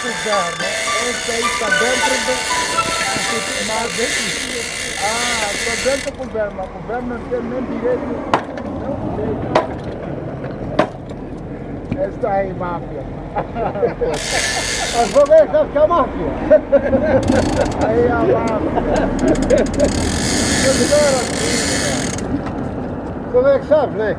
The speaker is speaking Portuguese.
governo. Esse aí está dentro do. Mas dentro. Ah, está dentro do governo. Mas o governo não tem nem direito. Não direito. Esta aí, máfia. Mas As fogueiras é vai a máfia. Aí a máfia. Como é que sabe, né?